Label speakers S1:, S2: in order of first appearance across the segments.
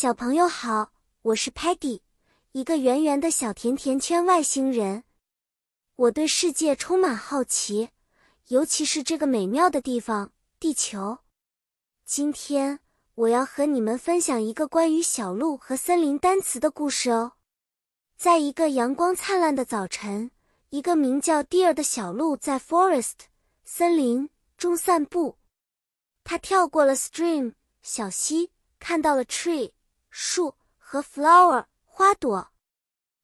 S1: 小朋友好，我是 Patty，一个圆圆的小甜甜圈外星人。我对世界充满好奇，尤其是这个美妙的地方——地球。今天我要和你们分享一个关于小鹿和森林单词的故事哦。在一个阳光灿烂的早晨，一个名叫 Deer 的小鹿在 forest 森林中散步。它跳过了 stream 小溪，看到了 tree。树和 flower 花朵，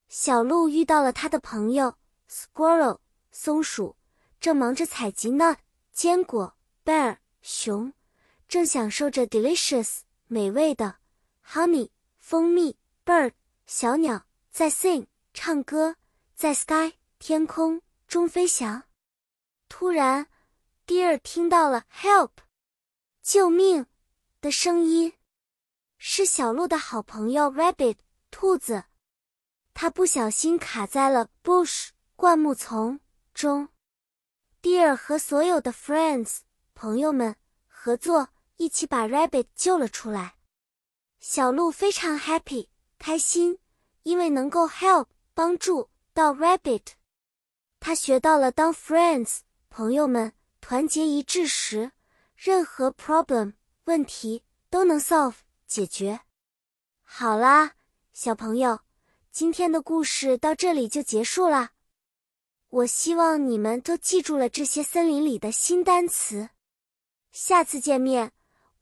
S1: 小鹿遇到了他的朋友 squirrel 松鼠，正忙着采集 nut 坚果。bear 熊正享受着 delicious 美味的 honey 蜂蜜。bird 小鸟在 sing 唱歌，在 sky 天空中飞翔。突然，deer 听到了 help 救命的声音。是小鹿的好朋友 Rabbit 兔子，它不小心卡在了 bush 灌木丛中。Deer 和所有的 friends 朋友们合作，一起把 Rabbit 救了出来。小鹿非常 happy 开心，因为能够 help 帮助到 Rabbit。他学到了当 friends 朋友们团结一致时，任何 problem 问题都能 solve。解决好啦，小朋友，今天的故事到这里就结束啦。我希望你们都记住了这些森林里的新单词。下次见面，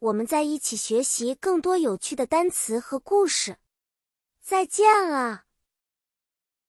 S1: 我们再一起学习更多有趣的单词和故事。再见了。